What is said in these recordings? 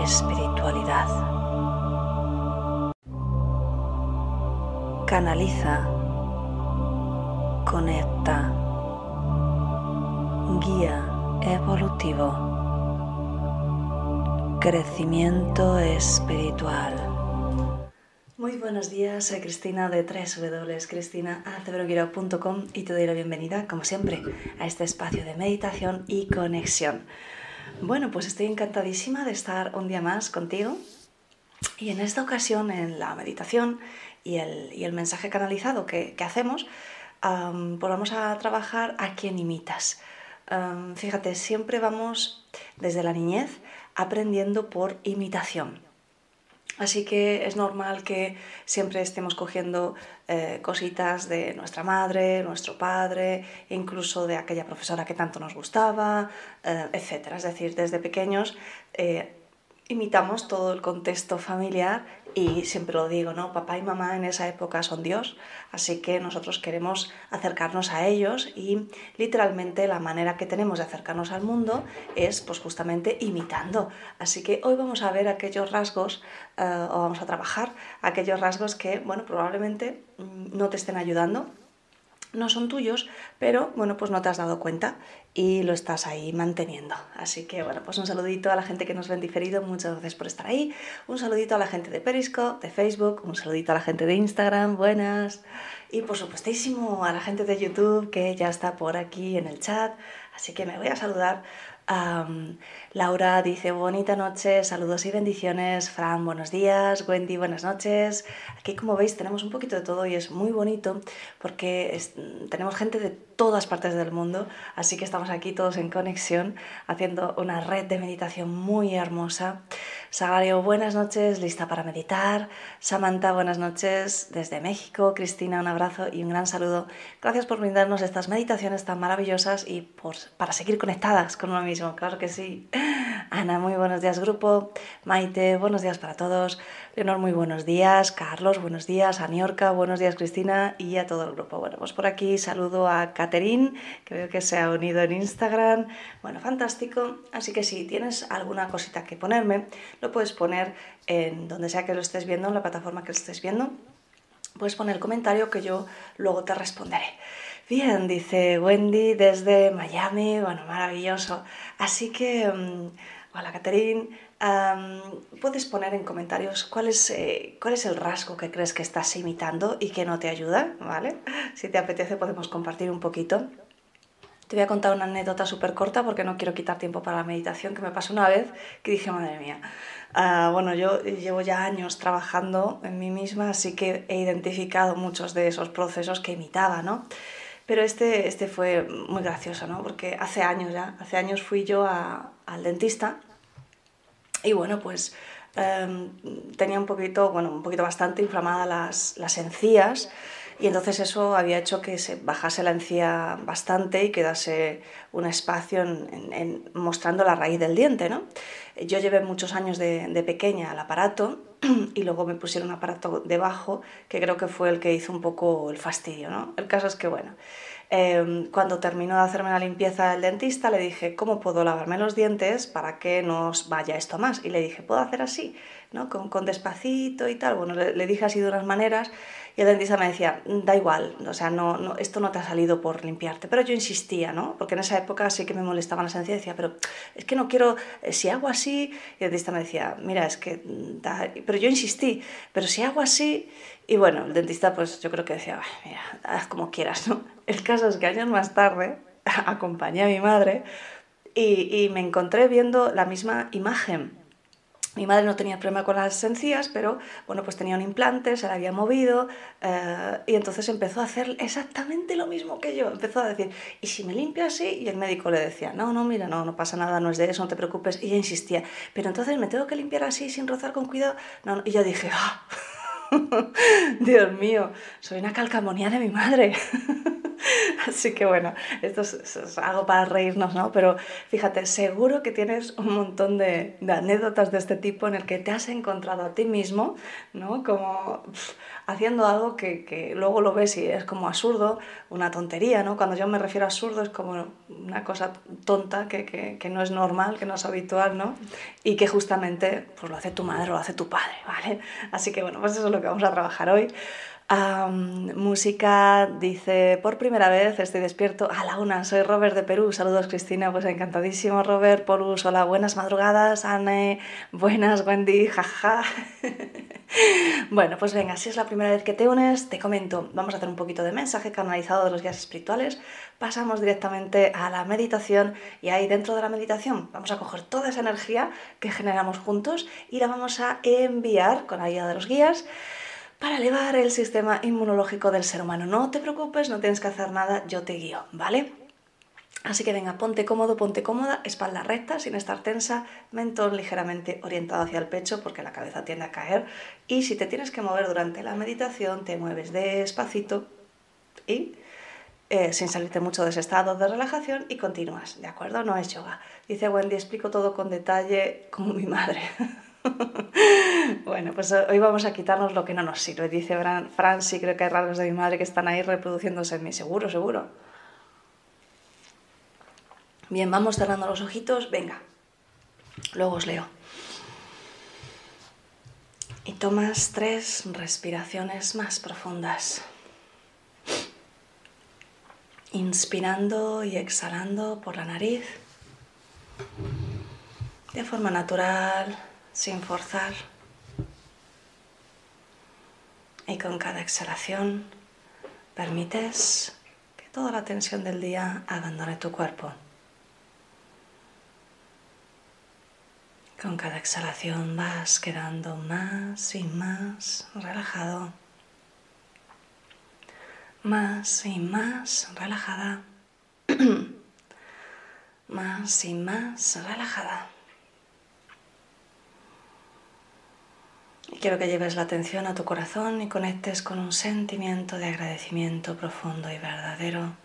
espiritualidad. Canaliza, conecta, guía evolutivo, crecimiento espiritual. Muy buenos días, soy Cristina de www.cristinaaceveroguirao.com y te doy la bienvenida, como siempre, a este espacio de meditación y conexión. Bueno, pues estoy encantadísima de estar un día más contigo y en esta ocasión, en la meditación y el, y el mensaje canalizado que, hacemos, pues vamos a trabajar a quien imitas. Fíjate, siempre vamos desde la niñez aprendiendo por imitación. Así que es normal que siempre estemos cogiendo eh, cositas de nuestra madre, nuestro padre, incluso de aquella profesora que tanto nos gustaba, eh, etc. Es decir, desde pequeños eh, imitamos todo el contexto familiar y siempre lo digo, ¿no? Papá y mamá en esa época son Dios, así que nosotros queremos acercarnos a ellos y literalmente la manera que tenemos de acercarnos al mundo es pues justamente imitando. Así que hoy vamos a ver aquellos rasgos eh, o vamos a trabajar aquellos rasgos que, bueno, probablemente mm, no te estén ayudando no son tuyos, pero bueno, pues no te has dado cuenta y lo estás ahí manteniendo. Así que bueno, pues un saludito a la gente que nos ve en diferido, muchas gracias por estar ahí. Un saludito a la gente de Periscope, de Facebook, un saludito a la gente de Instagram, buenas. Y por supuestísimo a la gente de YouTube que ya está por aquí en el chat. Así que me voy a saludar Laura dice bonita noche, saludos y bendiciones. Fran, buenos días. Wendy, buenas noches. Aquí como veis tenemos un poquito de todo y es muy bonito porque tenemos gente de todas partes del mundo, así que estamos aquí todos en conexión haciendo una red de meditación muy hermosa. Sagario, buenas noches, lista para meditar. Samantha, buenas noches desde México. Cristina, un abrazo y un gran saludo. Gracias por brindarnos estas meditaciones tan maravillosas y por, para seguir conectadas con uno mismo, claro que sí. Ana, muy buenos días grupo. Maite, buenos días para todos. Leonor, muy buenos días. Carlos, buenos días. Aniorca, buenos días Cristina y a todo el grupo. Bueno, pues por aquí saludo a Caterín, que veo que se ha unido en Instagram. Bueno, fantástico. Así que si tienes alguna cosita que ponerme, lo puedes poner en donde sea que lo estés viendo, en la plataforma que lo estés viendo. Puedes poner el comentario que yo luego te responderé. Bien, dice Wendy desde Miami, bueno, maravilloso. Así que, mm, hola Caterín, puedes poner en comentarios cuál es, eh, cuál es el rasgo que crees que estás imitando y que no te ayuda, ¿vale? Si te apetece podemos compartir un poquito. Te voy a contar una anécdota súper corta porque no quiero quitar tiempo para la meditación que me pasó una vez que dije, madre mía, ah, bueno, yo llevo ya años trabajando en mí misma, así que he identificado muchos de esos procesos que imitaba, ¿no? Pero este, este fue muy gracioso, ¿no? Porque hace años ya, hace años fui yo al dentista y bueno, pues em, tenía un poquito, bueno, un poquito bastante inflamadas las, las encías y entonces eso había hecho que se bajase la encía bastante y quedase un espacio en, mostrando la raíz del diente, ¿no? Yo llevé muchos años de, pequeña al aparato y luego me pusieron un aparato debajo que creo que fue el que hizo un poco el fastidio, ¿no? El caso es que, bueno, Em, cuando terminó de hacerme la limpieza el dentista, le dije, ¿cómo puedo lavarme los dientes para que no vaya esto más? Y le dije, ¿puedo hacer así? ¿no? Con, con despacito y tal. Bueno, le, le, dije así de unas maneras y el dentista me decía, da igual, o sea, no, no, esto no te ha salido por limpiarte. Pero yo insistía, ¿no? Porque en esa época sí que me molestaban las encías decía, pero es que no quiero, eh, si hago así, y el dentista me decía, mira, es que, da... pero yo insistí, pero si hago así, y bueno, el dentista pues yo creo que decía, mira, haz como quieras, ¿no? El caso es que años más tarde acompañé a mi madre y, y me encontré viendo la misma imagen mi madre no tenía problema con las encías, pero bueno, pues tenía un implante, se la había movido eh, y entonces empezó a hacer exactamente lo mismo que yo. Empezó a decir, ¿y si me limpio así? Y el médico le decía, no, no, mira, no, no pasa nada, no es de eso, no te preocupes. Y ella insistía, pero entonces me tengo que limpiar así sin rozar con cuidado. No, Y yo dije, ¡ah! Dios mío, soy una calcamonía de mi madre. Así que bueno, esto es, algo para reírnos, ¿no? Pero fíjate, seguro que tienes un montón de, anécdotas de este tipo en el que te has encontrado a ti mismo, ¿no? Como haciendo algo que, luego lo ves y es como absurdo, una tontería, ¿no? Cuando yo me refiero a absurdo es como una cosa tonta que, que, no es normal, que no es habitual, ¿no? Y que justamente pues lo hace tu madre o lo hace tu padre, ¿vale? Así que bueno, pues eso es lo que vamos a trabajar hoy música dice, por primera vez estoy despierto a la una, soy Robert de Perú, saludos Cristina, pues encantadísimo Robert, Polus, hola, buenas madrugadas, Anne, buenas Wendy, jaja. bueno, pues venga, si es la primera vez que te unes, te comento, vamos a hacer un poquito de mensaje canalizado de los guías espirituales, pasamos directamente a la meditación y ahí dentro de la meditación vamos a coger toda esa energía que generamos juntos y la vamos a enviar con la ayuda de los guías para elevar el sistema inmunológico del ser humano. No te preocupes, no tienes que hacer nada, yo te guío, ¿vale? Así que venga, ponte cómodo, ponte cómoda, espalda recta, sin estar tensa, mentón ligeramente orientado hacia el pecho porque la cabeza tiende a caer. Y si te tienes que mover durante la meditación, te mueves despacito y eh, sin salirte mucho de ese estado de relajación y continúas, ¿de acuerdo? No es yoga. Dice Wendy, explico todo con detalle como mi madre. bueno, pues hoy vamos a quitarnos lo que no nos sirve. Dice Fran, sí, creo que hay rasgos de mi madre que están ahí reproduciéndose en mí. Seguro, seguro. Bien, vamos cerrando los ojitos. Venga, luego os leo. Y tomas tres respiraciones más profundas. Inspirando y exhalando por la nariz. De forma natural sin forzar. Y con cada exhalación permites que toda la tensión del día abandone tu cuerpo. Con cada exhalación vas quedando más y más relajado, más y más relajada. más y más relajada. Y quiero que lleves la atención a tu corazón y conectes con un sentimiento de agradecimiento profundo y verdadero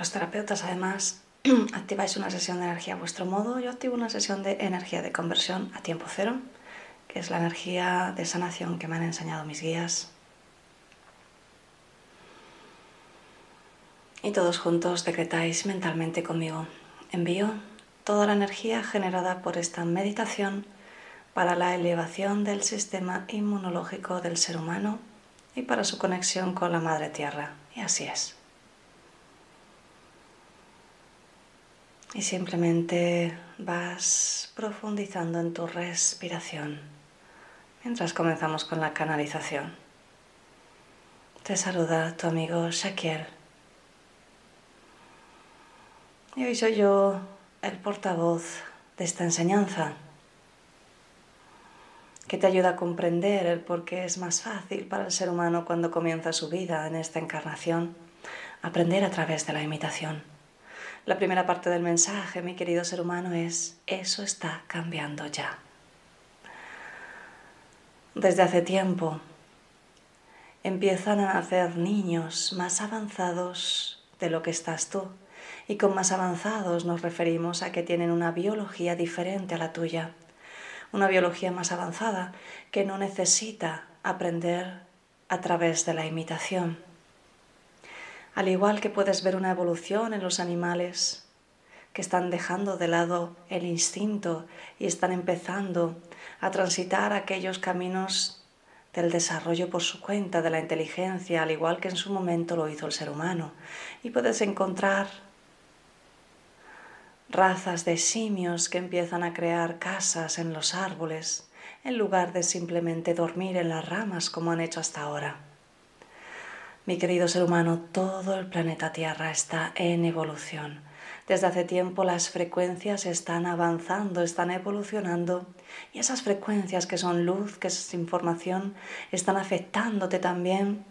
Los terapeutas además activáis una sesión de energía a vuestro modo. Yo activo una sesión de energía de conversión a tiempo cero, que es la energía de sanación que me han enseñado mis guías. Y todos juntos decretáis mentalmente conmigo. Envío toda la energía generada por esta meditación para la elevación del sistema inmunológico del ser humano y para su conexión con la Madre Tierra. Y así es. Y simplemente vas profundizando en tu respiración mientras comenzamos con la canalización. Te saluda tu amigo Shaquiel. Y hoy soy yo el portavoz de esta enseñanza que te ayuda a comprender el por qué es más fácil para el ser humano cuando comienza su vida en esta encarnación aprender a través de la imitación. La primera parte del mensaje, mi querido ser humano, es, eso está cambiando ya. Desde hace tiempo empiezan a nacer niños más avanzados de lo que estás tú. Y con más avanzados nos referimos a que tienen una biología diferente a la tuya. Una biología más avanzada que no necesita aprender a través de la imitación al igual que puedes ver una evolución en los animales que están dejando de lado el instinto y están empezando a transitar aquellos caminos del desarrollo por su cuenta, de la inteligencia, al igual que en su momento lo hizo el ser humano. Y puedes encontrar razas de simios que empiezan a crear casas en los árboles, en lugar de simplemente dormir en las ramas como han hecho hasta ahora. Mi querido ser humano, todo el planeta Tierra está en evolución. Desde hace tiempo las frecuencias están avanzando, están evolucionando y esas frecuencias que son luz, que es información, están afectándote también,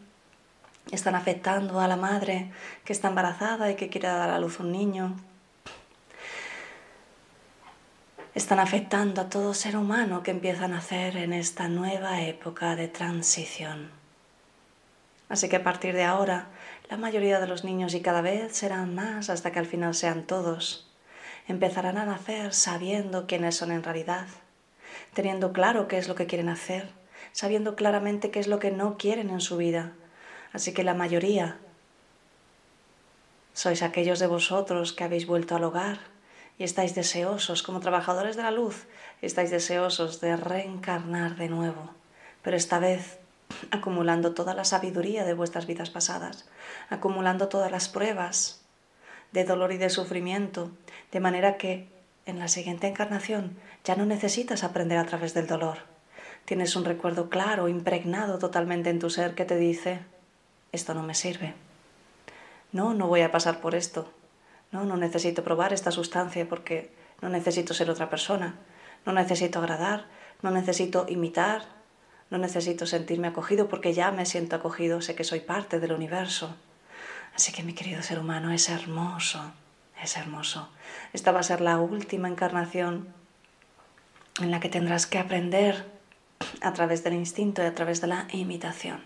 están afectando a la madre que está embarazada y que quiere dar a luz un niño. Están afectando a todo ser humano que empieza a nacer en esta nueva época de transición. Así que a partir de ahora, la mayoría de los niños y cada vez serán más hasta que al final sean todos, empezarán a nacer sabiendo quiénes son en realidad, teniendo claro qué es lo que quieren hacer, sabiendo claramente qué es lo que no quieren en su vida. Así que la mayoría sois aquellos de vosotros que habéis vuelto al hogar y estáis deseosos, como trabajadores de la luz, estáis deseosos de reencarnar de nuevo, pero esta vez acumulando toda la sabiduría de vuestras vidas pasadas, acumulando todas las pruebas de dolor y de sufrimiento, de manera que en la siguiente encarnación ya no necesitas aprender a través del dolor. Tienes un recuerdo claro, impregnado totalmente en tu ser que te dice, esto no me sirve. No, no voy a pasar por esto. No, no necesito probar esta sustancia porque no necesito ser otra persona. No necesito agradar, no necesito imitar, no necesito sentirme acogido porque ya me siento acogido, sé que soy parte del universo. Así que mi querido ser humano es hermoso, es hermoso. Esta va a ser la última encarnación en la que tendrás que aprender a través del instinto y a través de la imitación.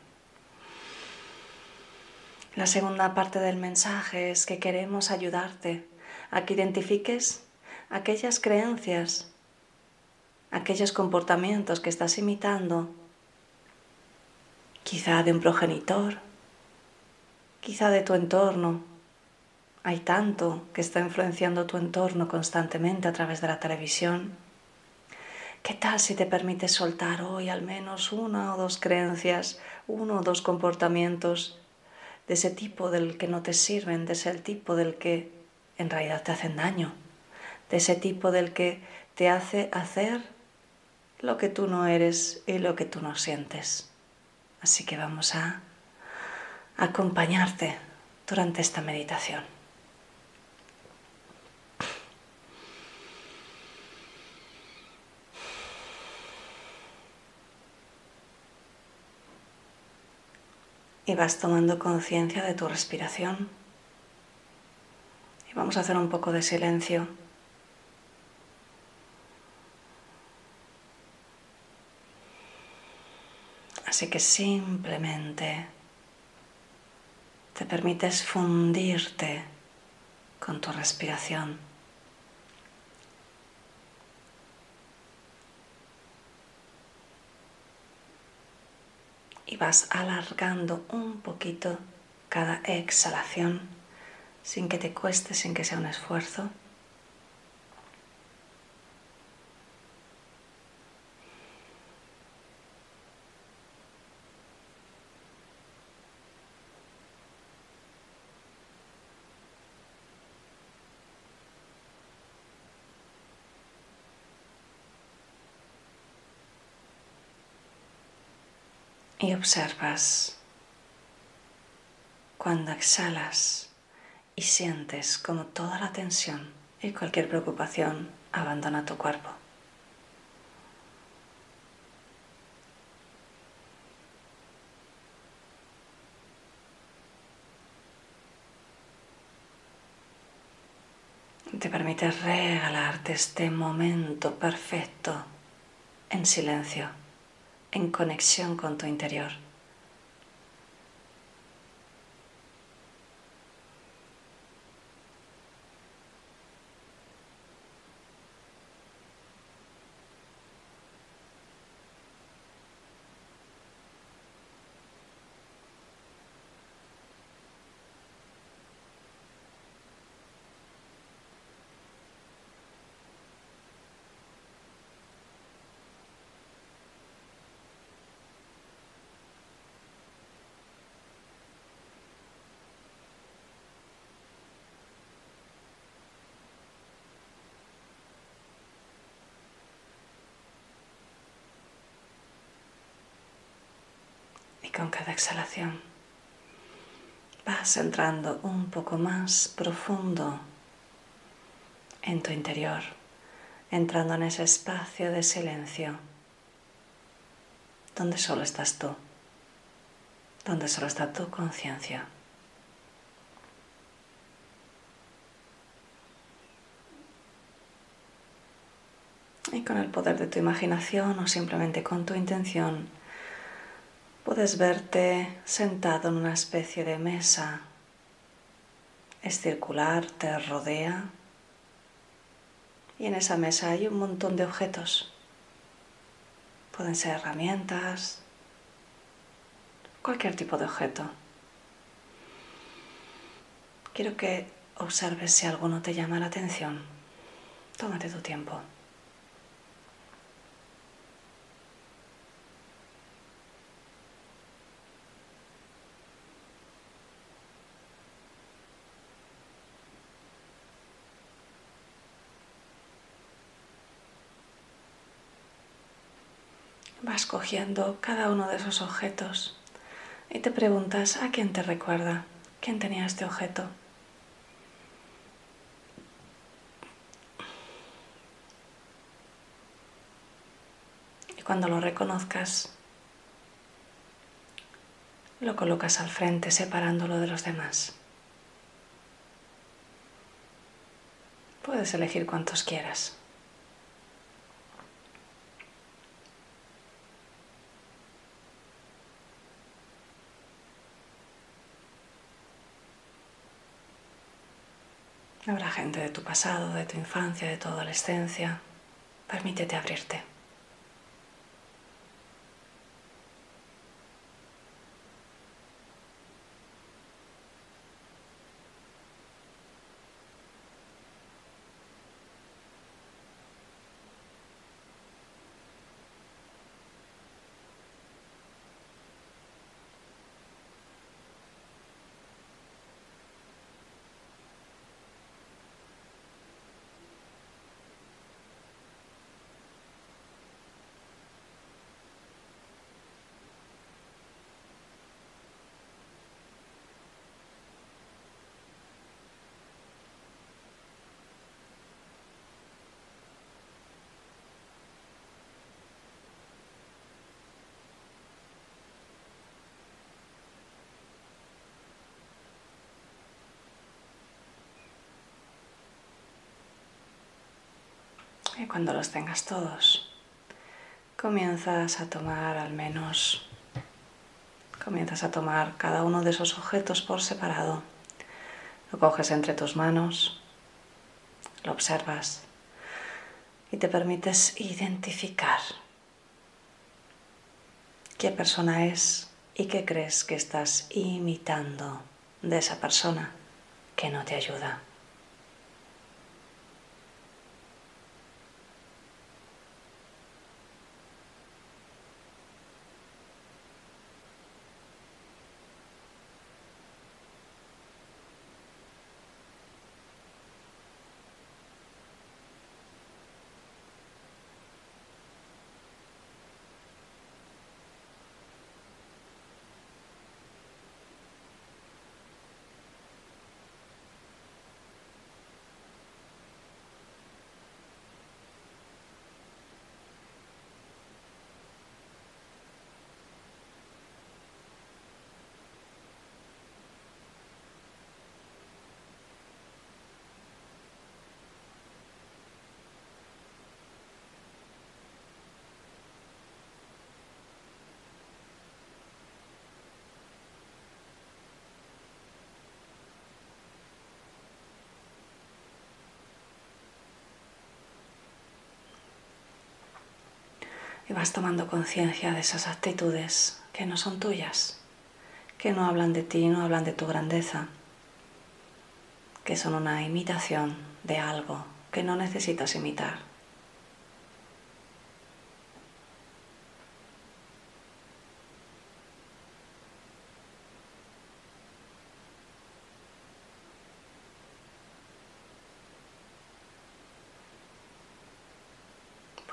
La segunda parte del mensaje es que queremos ayudarte a que identifiques aquellas creencias, aquellos comportamientos que estás imitando quizá de un progenitor, quizá de tu entorno. Hay tanto que está influenciando tu entorno constantemente a través de la televisión. ¿Qué tal si te permites soltar hoy al menos una o dos creencias, uno o dos comportamientos de ese tipo del que no te sirven, de ese tipo del que en realidad te hacen daño, de ese tipo del que te hace hacer lo que tú no eres y lo que tú no sientes? Así que vamos a acompañarte durante esta meditación. Y vas tomando conciencia de tu respiración. Y vamos a hacer un poco de silencio. Así que simplemente te permites fundirte con tu respiración. Y vas alargando un poquito cada exhalación sin que te cueste, sin que sea un esfuerzo. Observas cuando exhalas y sientes como toda la tensión y cualquier preocupación abandona tu cuerpo. Te permite regalarte este momento perfecto en silencio en conexión con tu interior. con cada exhalación vas entrando un poco más profundo en tu interior, entrando en ese espacio de silencio donde solo estás tú, donde solo está tu conciencia. Y con el poder de tu imaginación o simplemente con tu intención, Puedes verte sentado en una especie de mesa. Es circular, te rodea. Y en esa mesa hay un montón de objetos. Pueden ser herramientas, cualquier tipo de objeto. Quiero que observes si alguno te llama la atención. Tómate tu tiempo. Vas cogiendo cada uno de esos objetos y te preguntas a quién te recuerda, quién tenía este objeto. Y cuando lo reconozcas, lo colocas al frente separándolo de los demás. Puedes elegir cuantos quieras. Habrá gente de tu pasado, de tu infancia, de tu adolescencia. Permítete abrirte. Cuando los tengas todos, comienzas a tomar al menos, comienzas a tomar cada uno de esos objetos por separado. Lo coges entre tus manos, lo observas y te permites identificar qué persona es y qué crees que estás imitando de esa persona que no te ayuda. Y vas tomando conciencia de esas actitudes que no son tuyas, que no hablan de ti, no hablan de tu grandeza, que son una imitación de algo que no necesitas imitar.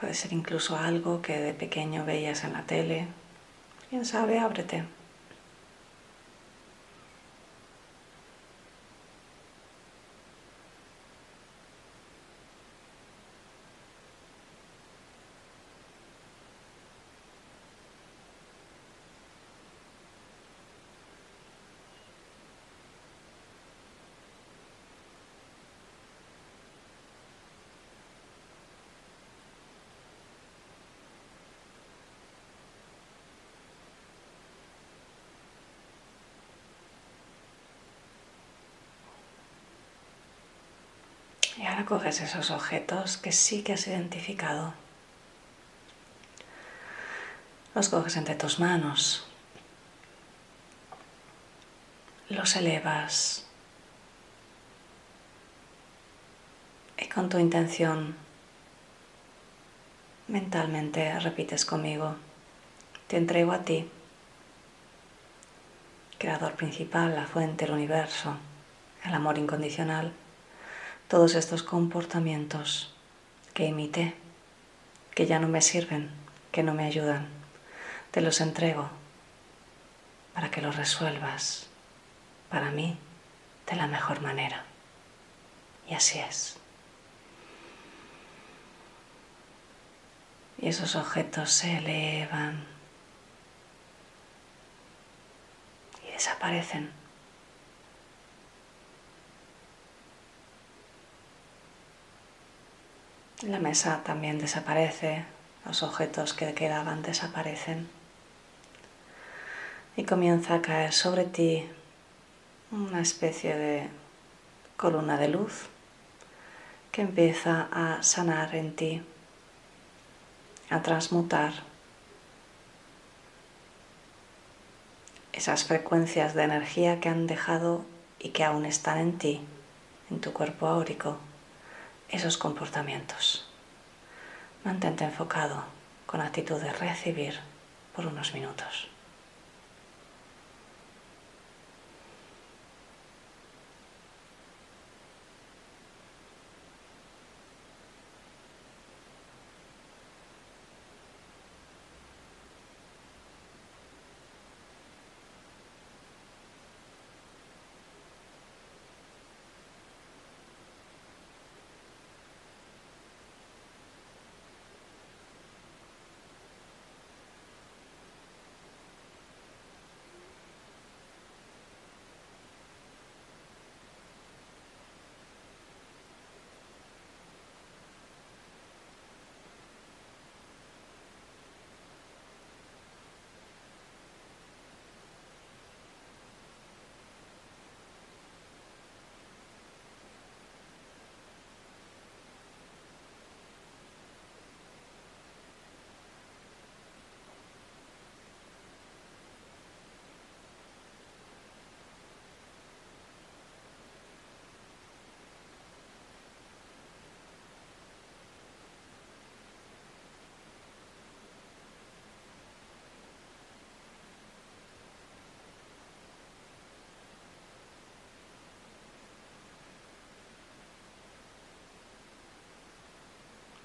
Puede ser incluso algo que de pequeño veías en la tele. Quién sabe, ábrete. Y ahora coges esos objetos que sí que has identificado. Los coges entre tus manos. Los elevas. Y con tu intención mentalmente repites conmigo. Te entrego a ti, creador principal, la fuente, el universo, el amor incondicional todos estos comportamientos que imité, que ya no me sirven, que no me ayudan. Te los entrego para que los resuelvas para mí de la mejor manera. Y así es. Y esos objetos se elevan y desaparecen. La mesa también desaparece, los objetos que quedaban desaparecen. Y comienza a caer sobre ti una especie de columna de luz que empieza a sanar en ti, a transmutar esas frecuencias de energía que han dejado y que aún están en ti, en tu cuerpo áurico esos comportamientos. Mantente enfocado con actitud de recibir por unos minutos.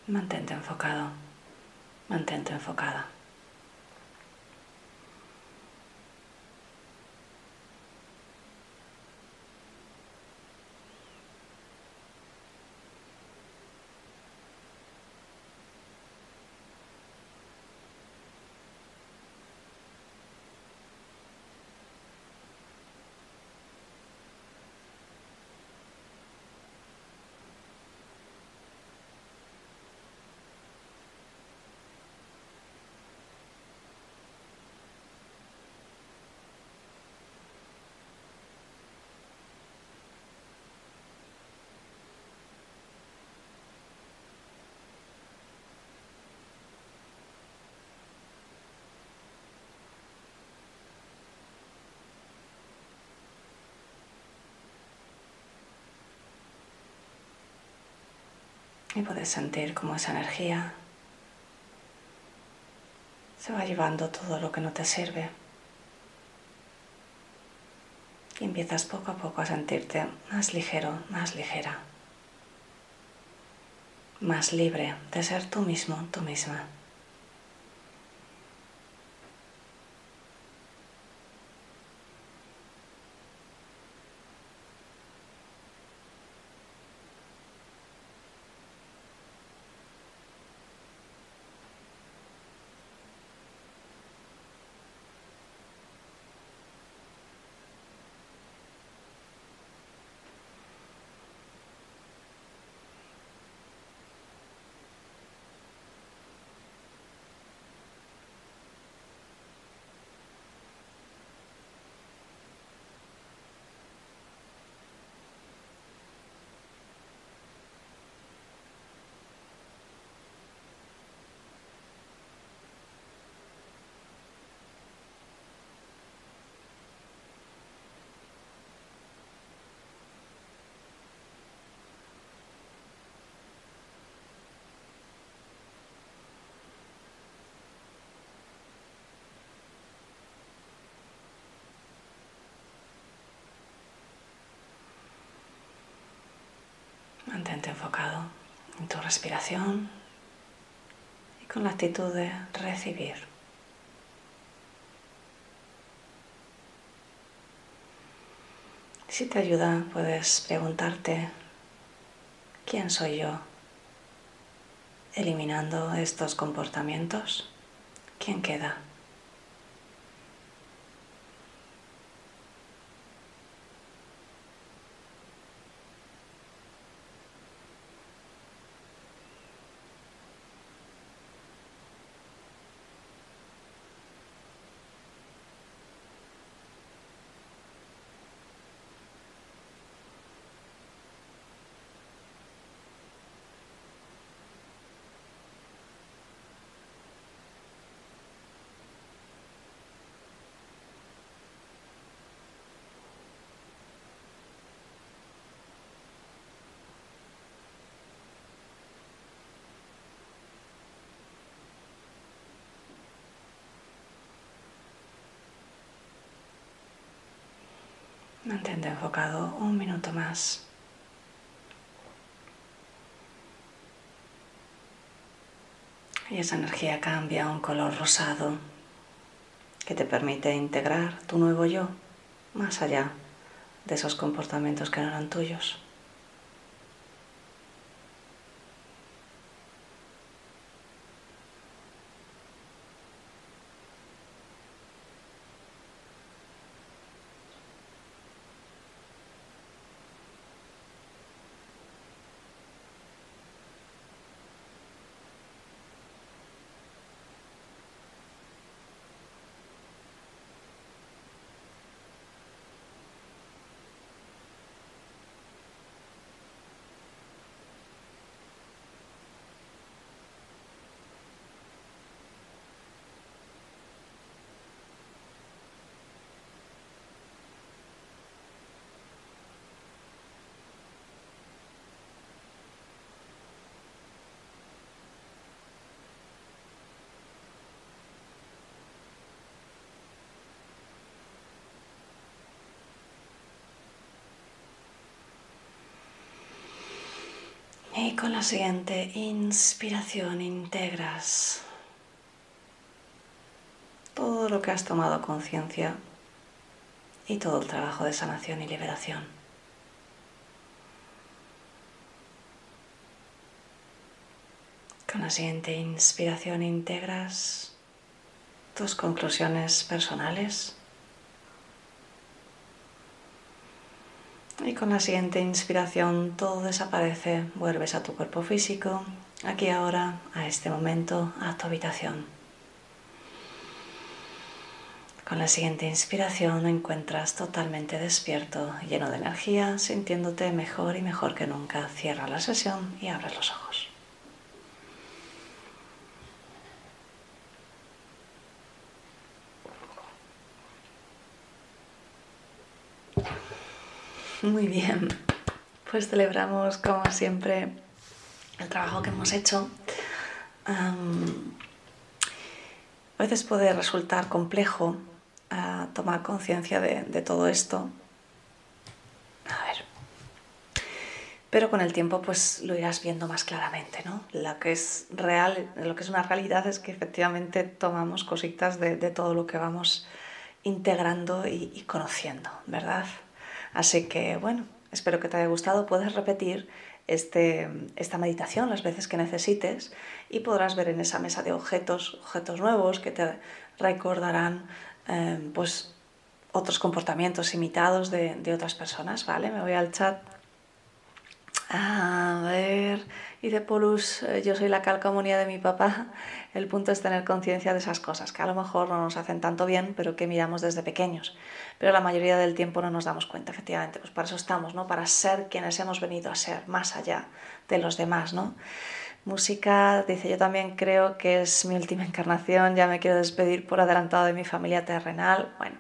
Mantente enfocado, mantente enfocada. Y puedes sentir cómo esa energía se va llevando todo lo que no te sirve. Y empiezas poco a poco a sentirte más ligero, más ligera, más libre de ser tú mismo, tú misma. Enfocado en tu respiración y con la actitud de recibir. Si te ayuda, puedes preguntarte, ¿quién soy yo? Eliminando estos comportamientos, ¿quién queda? Mantente enfocado un minuto más. Y esa energía cambia a un color rosado que te permite integrar tu nuevo yo más allá de esos comportamientos que no eran tuyos. Y con la siguiente inspiración integras todo lo que has tomado conciencia y todo el trabajo de sanación y liberación. Con la siguiente inspiración integras tus conclusiones personales. Y con la siguiente inspiración todo desaparece, vuelves a tu cuerpo físico, aquí ahora, a este momento, a tu habitación. Con la siguiente inspiración encuentras totalmente despierto, lleno de energía, sintiéndote mejor y mejor que nunca. Cierra la sesión y abres los ojos. Muy bien, pues celebramos como siempre el trabajo que hemos hecho. a veces puede resultar complejo a tomar conciencia de, todo esto. A ver. Pero con el tiempo pues lo irás viendo más claramente, ¿no? Lo que es real, lo que es una realidad es que efectivamente tomamos cositas de, todo lo que vamos integrando y, conociendo, ¿verdad? Así que bueno, espero que te haya gustado. Puedes repetir este, esta meditación las veces que necesites y podrás ver en esa mesa de objetos, objetos nuevos que te recordarán Em, pues otros comportamientos imitados de, otras personas, ¿vale? Me voy al chat. A ver, de Polus, eh, yo soy la calcomunía de mi papá. El punto es tener conciencia de esas cosas, que a lo mejor no nos hacen tanto bien, pero que miramos desde pequeños. Pero la mayoría del tiempo no nos damos cuenta, efectivamente. Pues para eso estamos, ¿no? Para ser quienes hemos venido a ser, más allá de los demás, ¿no? Música, dice, yo también creo que es mi última encarnación, ya me quiero despedir por adelantado de mi familia terrenal. Bueno,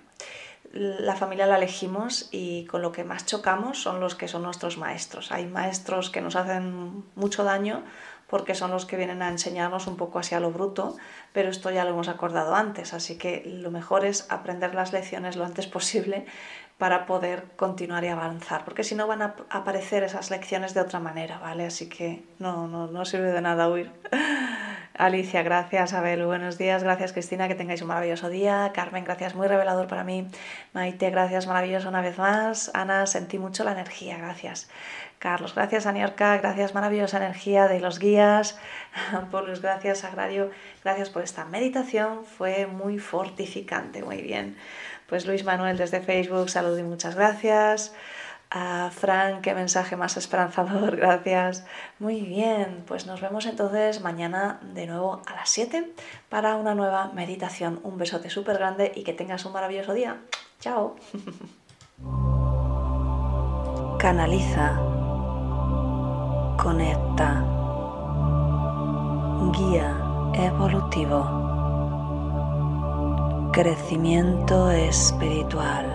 la familia la elegimos y con lo que más chocamos son los que son nuestros maestros. Hay maestros que nos hacen mucho daño porque son los que vienen a enseñarnos un poco hacia lo bruto, pero esto ya lo hemos acordado antes, así que lo mejor es aprender las lecciones lo antes posible para poder continuar y avanzar, porque si no van a aparecer esas lecciones de otra manera, ¿vale? Así que no, no, no sirve de nada huir. Alicia, gracias. Abel, buenos días. Gracias, Cristina, que tengáis un maravilloso día. Carmen, gracias, muy revelador para mí. Maite, gracias, maravilloso una vez más. Ana, sentí mucho la energía, gracias. Carlos, gracias, Aniorca, gracias, maravillosa energía de los guías. Por gracias, Agrario, gracias por esta meditación, fue muy fortificante, muy bien. Pues Luis Manuel desde Facebook, salud y muchas gracias. A Frank, qué mensaje más esperanzador, gracias. Muy bien, pues nos vemos entonces mañana de nuevo a las 7 para una nueva meditación. Un besote súper grande y que tengas un maravilloso día. Chao. Canaliza. Conecta. Guía evolutivo crecimiento espiritual.